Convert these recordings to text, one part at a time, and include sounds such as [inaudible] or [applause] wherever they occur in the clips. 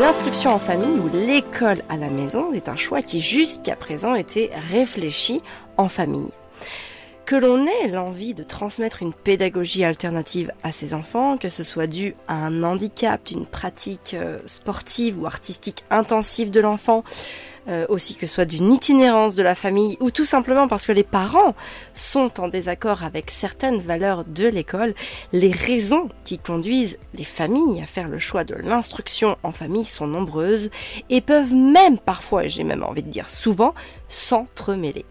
L'instruction en famille ou l'école à la maison est un choix qui jusqu'à présent était réfléchi en famille. Que l'on ait l'envie de transmettre une pédagogie alternative à ses enfants, que ce soit dû à un handicap, d'une pratique euh, sportive ou artistique intensive de l'enfant, euh, aussi que soit d'une itinérance de la famille ou tout simplement parce que les parents sont en désaccord avec certaines valeurs de l'école, les raisons qui conduisent les familles à faire le choix de l'instruction en famille sont nombreuses et peuvent même parfois, j'ai même envie de dire souvent, s'entremêler.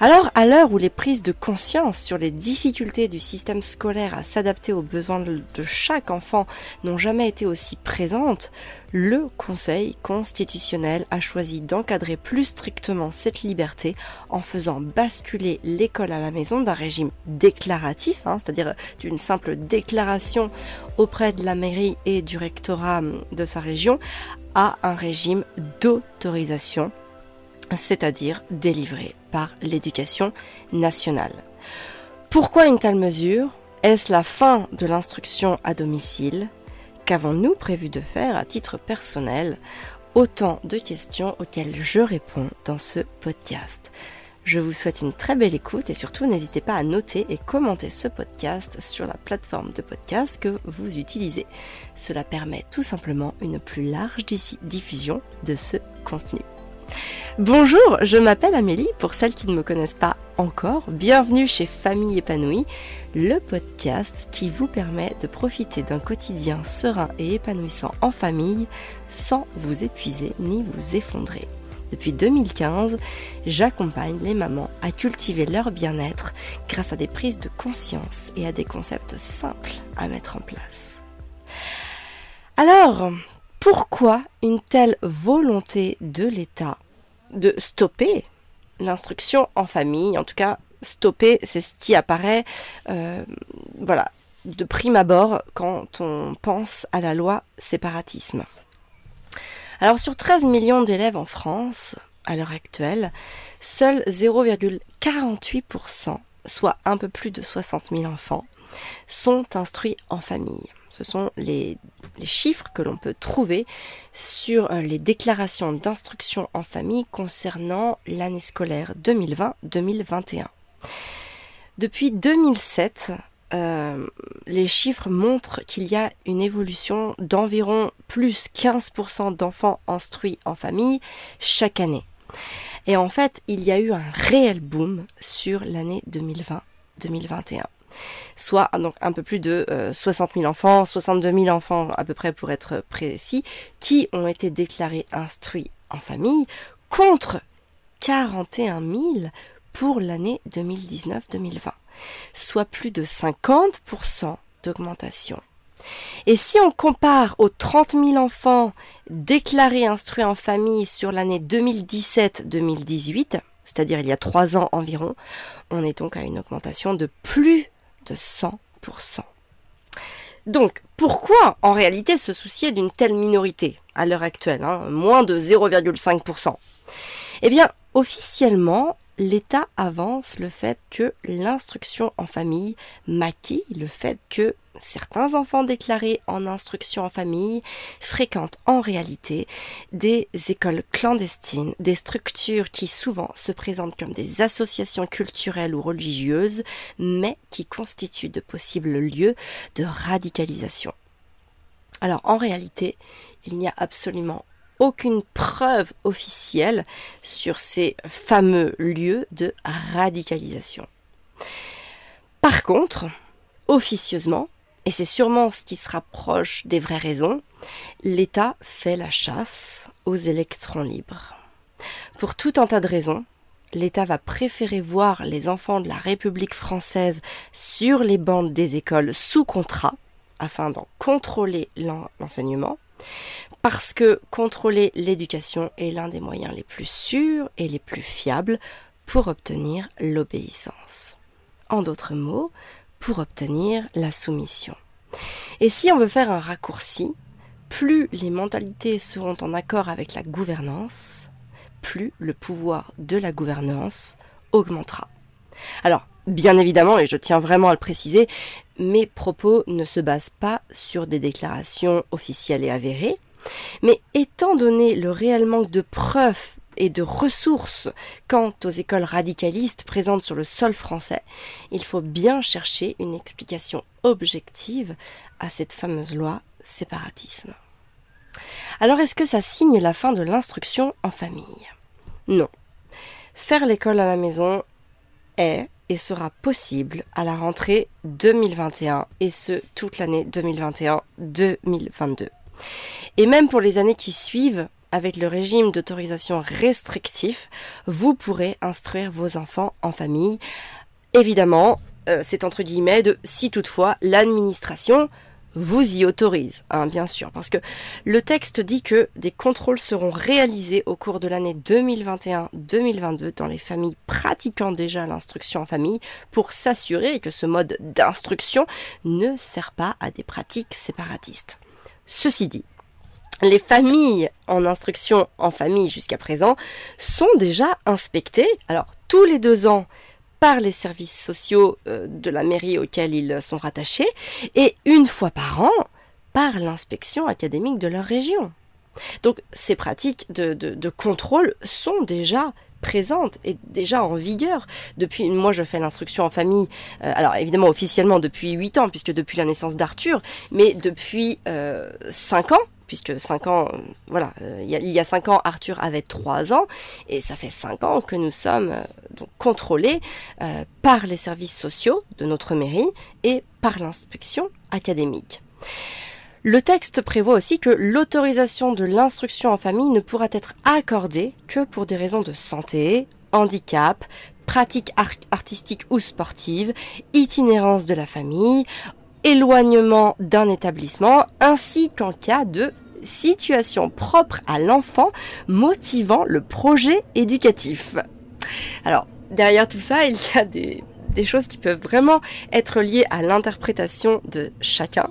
Alors, à l'heure où les prises de conscience sur les difficultés du système scolaire à s'adapter aux besoins de chaque enfant n'ont jamais été aussi présentes, le Conseil constitutionnel a choisi d'encadrer plus strictement cette liberté en faisant basculer l'école à la maison d'un régime déclaratif, hein, c'est-à-dire d'une simple déclaration auprès de la mairie et du rectorat de sa région, à un régime d'autorisation c'est-à-dire délivré par l'éducation nationale. Pourquoi une telle mesure? Est-ce la fin de l'instruction à domicile? Qu'avons-nous prévu de faire à titre personnel? Autant de questions auxquelles je réponds dans ce podcast. Je vous souhaite une très belle écoute et surtout n'hésitez pas à noter et commenter ce podcast sur la plateforme de podcast que vous utilisez. Cela permet tout simplement une plus large diffusion de ce contenu. Bonjour, je m'appelle Amélie, pour celles qui ne me connaissent pas encore, bienvenue chez Famille épanouie, le podcast qui vous permet de profiter d'un quotidien serein et épanouissant en famille sans vous épuiser ni vous effondrer. Depuis 2015, j'accompagne les mamans à cultiver leur bien-être grâce à des prises de conscience et à des concepts simples à mettre en place. Alors, pourquoi une telle volonté de l'État de stopper l'instruction en famille En tout cas, stopper, c'est ce qui apparaît, euh, voilà, de prime abord quand on pense à la loi séparatisme. Alors sur 13 millions d'élèves en France, à l'heure actuelle, seuls 0,48%, soit un peu plus de 60 000 enfants, sont instruits en famille. Ce sont les, chiffres que l'on peut trouver sur euh, les déclarations d'instruction en famille concernant l'année scolaire 2020-2021. Depuis 2007, euh, les chiffres montrent qu'il y a une évolution d'environ plus 15% d'enfants instruits en famille chaque année. Et en fait, il y a eu un réel boom sur l'année 2020-2021 soit donc un peu plus de 60 euh, 000 enfants, 62 000 enfants à peu près pour être précis, qui ont été déclarés instruits en famille contre 41 000 pour l'année 2019-2020, soit plus de 50% d'augmentation. Et si on compare aux 30 000 enfants déclarés instruits en famille sur l'année 2017-2018, c'est-à-dire il y a trois ans environ, on est donc à une augmentation de plus de 100%. Donc, pourquoi en réalité se soucier d'une telle minorité à l'heure actuelle, hein, moins de 0,5% Eh bien, officiellement, l'État avance le fait que l'instruction en famille maquille le fait que certains enfants déclarés en instruction en famille fréquentent en réalité des écoles clandestines, des structures qui souvent se présentent comme des associations culturelles ou religieuses, mais qui constituent de possibles lieux de radicalisation. Alors en réalité, il n'y a absolument aucune preuve officielle sur ces fameux lieux de radicalisation. Par contre, officieusement, et c'est sûrement ce qui se rapproche des vraies raisons, l'État fait la chasse aux électrons libres. Pour tout un tas de raisons, l'État va préférer voir les enfants de la République française sur les bandes des écoles sous contrat, afin d'en contrôler l'enseignement, parce que contrôler l'éducation est l'un des moyens les plus sûrs et les plus fiables pour obtenir l'obéissance. En d'autres mots, pour obtenir la soumission. Et si on veut faire un raccourci, plus les mentalités seront en accord avec la gouvernance, plus le pouvoir de la gouvernance augmentera. Alors, bien évidemment, et je tiens vraiment à le préciser, mes propos ne se basent pas sur des déclarations officielles et avérées, Mais étant donné le réel manque de preuves et de ressources quant aux écoles radicalistes présentes sur le sol français, il faut bien chercher une explication objective à cette fameuse loi séparatisme. Alors est-ce que ça signe la fin de l'instruction en famille? Non. Faire l'école à la maison est et sera possible à la rentrée 2021 et ce toute l'année 2021-2022. Et même pour les années qui suivent, avec le régime d'autorisation restrictif, vous pourrez instruire vos enfants en famille. Évidemment, euh, c'est entre guillemets de si toutefois l'administration vous y autorise, hein, bien sûr, parce que le texte dit que des contrôles seront réalisés au cours de l'année 2021-2022 dans les familles pratiquant déjà l'instruction en famille pour s'assurer que ce mode d'instruction ne sert pas à des pratiques séparatistes. Ceci dit, les familles en instruction en famille jusqu'à présent sont déjà inspectées, alors tous les deux ans par les services sociaux euh, de la mairie auxquels ils sont rattachés, et une fois par an par l'inspection académique de leur région. Donc ces pratiques de, contrôle sont déjà présentes et déjà en vigueur depuis moi je fais l'instruction en famille euh, alors évidemment officiellement depuis 8 ans puisque depuis la naissance d'Arthur mais depuis euh, 5 ans puisque 5 ans, euh, voilà, euh, il y a 5 ans, Arthur avait 3 ans, et ça fait 5 ans que nous sommes contrôlés par les services sociaux de notre mairie et par l'inspection académique. Le texte prévoit aussi que l'autorisation de l'instruction en famille ne pourra être accordée que pour des raisons de santé, handicap, pratique artistique ou sportive, itinérance de la famille, éloignement d'un établissement, ainsi qu'en cas de situation propre à l'enfant motivant le projet éducatif. Alors, derrière tout ça, il y a des, des choses qui peuvent vraiment être liées à l'interprétation de chacun.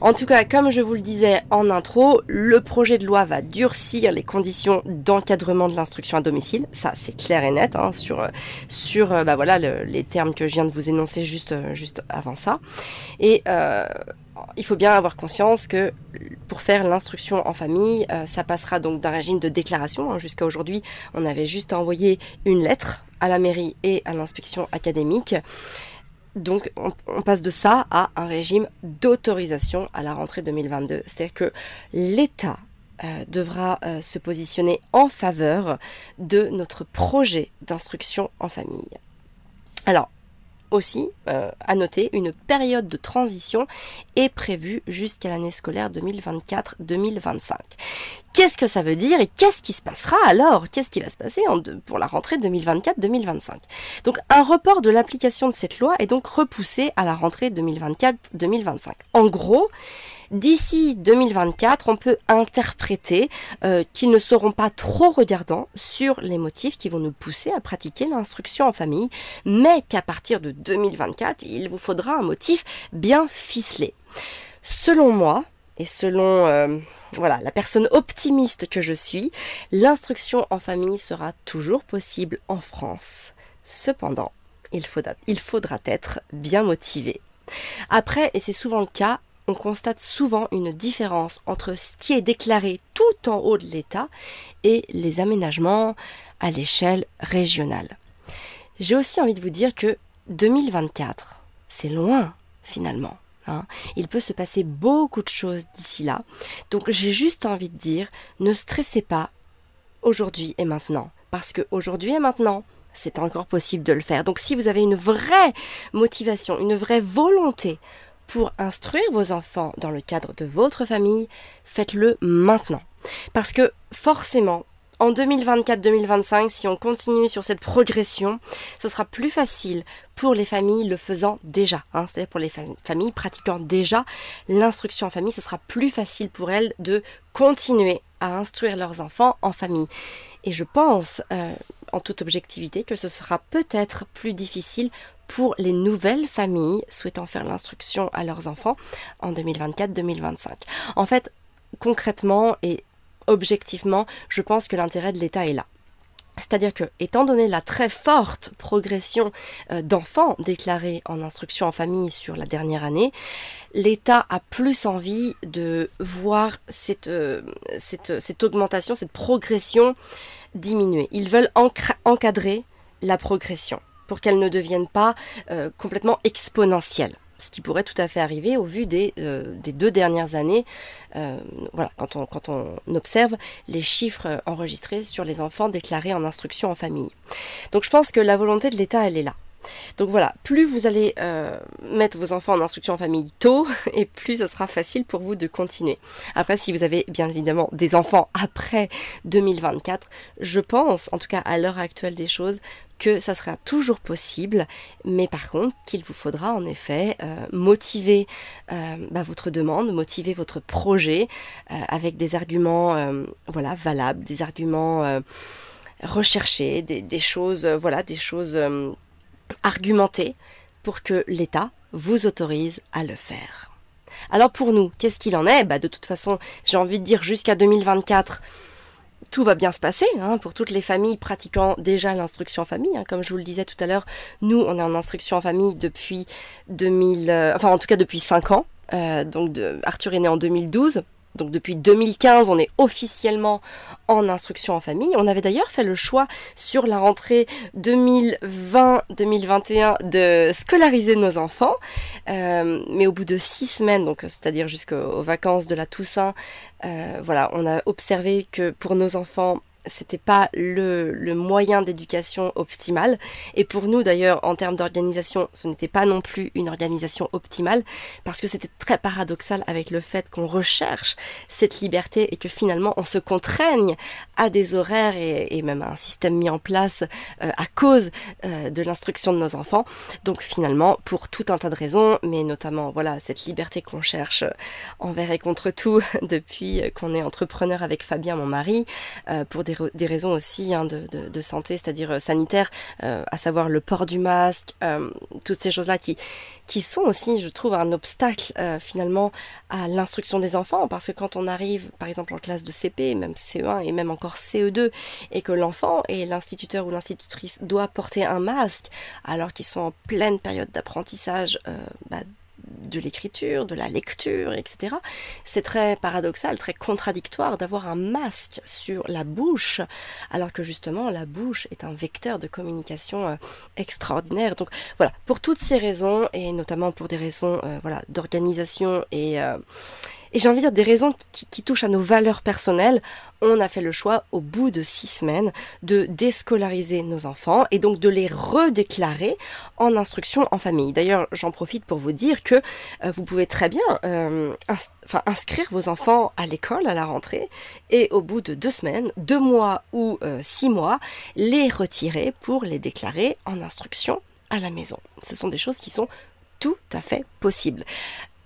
En tout cas, comme je vous le disais en intro, le projet de loi va durcir les conditions d'encadrement de l'instruction à domicile. Ça, c'est clair et net hein, sur sur euh, bah voilà les termes que je viens de vous énoncer juste euh, juste avant ça. Et euh, il faut bien avoir conscience que pour faire l'instruction en famille, ça passera donc d'un régime de déclaration. Hein. Jusqu'à aujourd'hui, on avait juste envoyé une lettre à la mairie et à l'inspection académique. Donc on, passe de ça à un régime d'autorisation à la rentrée 2022. C'est-à-dire que l'État euh, devra euh, se positionner en faveur de notre projet d'instruction en famille. Alors, aussi, euh, à noter, une période de transition est prévue jusqu'à l'année scolaire 2024-2025. Qu'est-ce que ça veut dire et qu'est-ce qui se passera alors? Qu'est-ce qui va se passer pour la rentrée 2024-2025 Donc un report de l'application de cette loi est donc repoussé à la rentrée 2024-2025. En gros, D'ici 2024, on peut interpréter euh, qu'ils ne seront pas trop regardants sur les motifs qui vont nous pousser à pratiquer l'instruction en famille, mais qu'à partir de 2024, il vous faudra un motif bien ficelé. Selon moi, et selon euh, voilà la personne optimiste que je suis, l'instruction en famille sera toujours possible en France. Cependant, il faudra, il faudra être bien motivé. Après, et c'est souvent le cas, on constate souvent une différence entre ce qui est déclaré tout en haut de l'État et les aménagements à l'échelle régionale. J'ai aussi envie de vous dire que 2024, c'est loin finalement. Hein. Il peut se passer beaucoup de choses d'ici là. Donc j'ai juste envie de dire, ne stressez pas aujourd'hui et maintenant. Parce que aujourd'hui et maintenant, c'est encore possible de le faire. Donc si vous avez une vraie motivation, une vraie volonté pour instruire vos enfants dans le cadre de votre famille, faites-le maintenant. Parce que forcément, en 2024-2025, si on continue sur cette progression, ce sera plus facile pour les familles le faisant déjà. Hein, C'est-à-dire pour les familles pratiquant déjà l'instruction en famille, ce sera plus facile pour elles de continuer à instruire leurs enfants en famille. Et je pense, euh, en toute objectivité, que ce sera peut-être plus difficile pour les nouvelles familles souhaitant faire l'instruction à leurs enfants en 2024-2025. En fait, concrètement et objectivement, je pense que l'intérêt de l'État est là. C'est-à-dire que, étant donné la très forte progression euh, d'enfants déclarés en instruction en famille sur la dernière année, l'État a plus envie de voir cette, euh, cette, cette, augmentation, cette progression diminuer. Ils veulent encadrer la progression pour qu'elle ne devienne pas euh, complètement exponentielle ce qui pourrait tout à fait arriver au vu des, euh, deux dernières années, euh, voilà, quand on, quand on observe les chiffres enregistrés sur les enfants déclarés en instruction en famille. Donc je pense que la volonté de l'État, elle est là. Donc voilà, plus vous allez euh, mettre vos enfants en instruction en famille tôt, [laughs] et plus ce sera facile pour vous de continuer. Après, si vous avez bien évidemment des enfants après 2024, je pense, en tout cas à l'heure actuelle des choses, que ça sera toujours possible, mais par contre qu'il vous faudra en effet euh, motiver euh, bah, votre demande, motiver votre projet avec des arguments voilà valables, des arguments recherchés, des, des, choses voilà des choses argumenter pour que l'État vous autorise à le faire. Alors pour nous, qu'est-ce qu'il en est? Bah De toute façon, j'ai envie de dire jusqu'à 2024, tout va bien se passer hein, pour toutes les familles pratiquant déjà l'instruction en famille. Hein. Comme je vous le disais tout à l'heure, nous, on est en instruction en famille depuis 2000, euh, enfin en tout cas depuis 5 ans. Euh, donc Arthur est né en 2012. Donc depuis 2015, on est officiellement en instruction en famille. On avait d'ailleurs fait le choix sur la rentrée 2020-2021 de scolariser nos enfants. Euh, mais au bout de six semaines, donc c'est-à-dire jusqu'aux vacances de la Toussaint, euh, voilà, on a observé que pour nos enfants, c'était pas le, le moyen d'éducation optimal. Et pour nous, d'ailleurs, en termes d'organisation, ce n'était pas non plus une organisation optimale, parce que c'était très paradoxal avec le fait qu'on recherche cette liberté et que finalement on se contraigne à des horaires et, et même à un système mis en place euh, à cause euh, de l'instruction de nos enfants. Donc finalement, pour tout un tas de raisons, mais notamment voilà cette liberté qu'on cherche envers et contre tout [laughs] depuis qu'on est entrepreneur avec Fabien, mon mari, euh, pour des des, raisons aussi hein, de, santé, c'est-à-dire euh, sanitaire, euh, à savoir le port du masque, euh, toutes ces choses-là qui, qui sont aussi, je trouve, un obstacle finalement à l'instruction des enfants, parce que quand on arrive, par exemple, en classe de CP, même CE1 et même encore CE2, et que l'enfant et l'instituteur ou l'institutrice doit porter un masque, alors qu'ils sont en pleine période d'apprentissage, bah, de l'écriture, de la lecture, etc. C'est très paradoxal, très contradictoire d'avoir un masque sur la bouche, alors que justement la bouche est un vecteur de communication euh, extraordinaire. Donc voilà, pour toutes ces raisons, et notamment pour des raisons euh, voilà, d'organisation et... Euh, et j'ai envie de dire des raisons qui, touchent à nos valeurs personnelles. On a fait le choix, au bout de six semaines, de déscolariser nos enfants et donc de les redéclarer en instruction en famille. D'ailleurs, j'en profite pour vous dire que euh, vous pouvez très bien euh, inscrire vos enfants à l'école à la rentrée et au bout de deux semaines, deux mois ou euh, six mois, les retirer pour les déclarer en instruction à la maison. Ce sont des choses qui sont tout à fait possibles.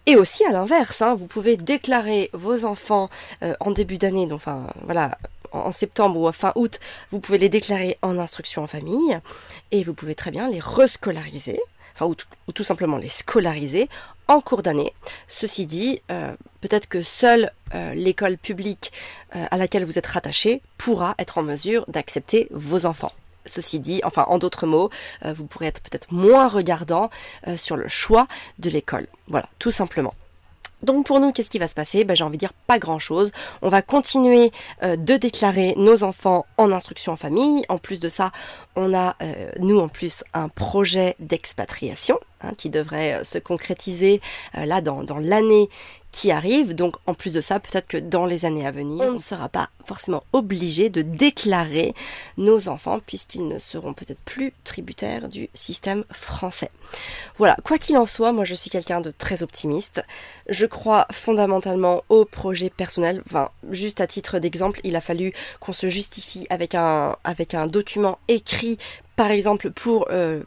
Et aussi à l'inverse, hein, vous pouvez déclarer vos enfants euh, en début d'année, donc voilà, en septembre ou fin août, vous pouvez les déclarer en instruction en famille et vous pouvez très bien les rescolariser, enfin ou, ou tout simplement les scolariser en cours d'année. Ceci dit, euh, peut-être que seule euh, l'école publique à laquelle vous êtes rattaché pourra être en mesure d'accepter vos enfants. Ceci dit, enfin en d'autres mots, euh, vous pourrez être peut-être moins regardant euh, sur le choix de l'école. Voilà, tout simplement. Donc pour nous, qu'est-ce qui va se passer? Ben, J'ai envie de dire pas grand-chose. On va continuer euh, de déclarer nos enfants en instruction en famille. En plus de ça, on a, nous en plus, un projet d'expatriation hein, qui devrait euh, se concrétiser euh, là dans, dans l'année qui arrive. Donc en plus de ça, peut-être que dans les années à venir, on ne sera pas forcément obligé de déclarer nos enfants puisqu'ils ne seront peut-être plus tributaires du système français. Voilà, quoi qu'il en soit, moi je suis quelqu'un de très optimiste. Je crois fondamentalement au projet personnel. Enfin, juste à titre d'exemple, il a fallu qu'on se justifie avec un, avec un document écrit par exemple pour euh,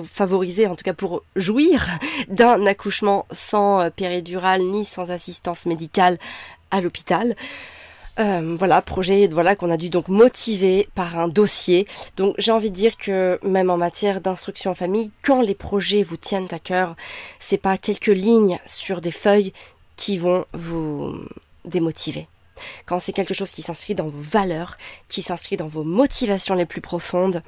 favoriser, en tout cas pour jouir d'un accouchement sans euh, péridurale ni sans assistance médicale à l'hôpital. Euh, voilà, projet voilà qu'on a dû donc motiver par un dossier. Donc j'ai envie de dire que même en matière d'instruction en famille, quand les projets vous tiennent à cœur, c'est pas quelques lignes sur des feuilles qui vont vous démotiver. quand c'est quelque chose qui s'inscrit dans vos valeurs, qui s'inscrit dans vos motivations les plus profondes,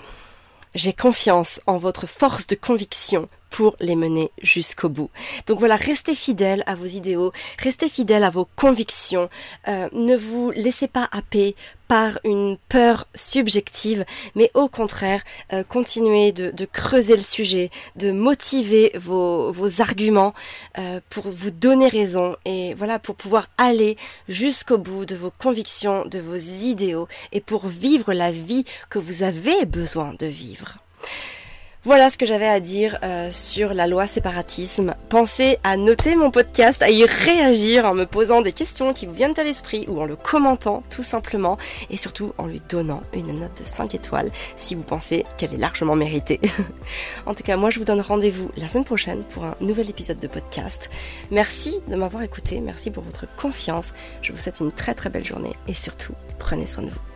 j'ai confiance en votre force de conviction pour les mener jusqu'au bout. Donc voilà, restez fidèles à vos idéaux, restez fidèles à vos convictions, euh, ne vous laissez pas happer par une peur subjective, mais au contraire, euh, continuez de, creuser le sujet, de motiver vos, arguments euh, pour vous donner raison et voilà, pour pouvoir aller jusqu'au bout de vos convictions, de vos idéaux et pour vivre la vie que vous avez besoin de vivre. Voilà ce que j'avais à dire euh, sur la loi séparatisme. Pensez à noter mon podcast, à y réagir en me posant des questions qui vous viennent à l'esprit ou en le commentant tout simplement et surtout en lui donnant une note de 5 étoiles si vous pensez qu'elle est largement méritée. [laughs] en tout cas, moi je vous donne rendez-vous la semaine prochaine pour un nouvel épisode de podcast. Merci de m'avoir écouté, merci pour votre confiance. Je vous souhaite une très très belle journée et surtout, prenez soin de vous.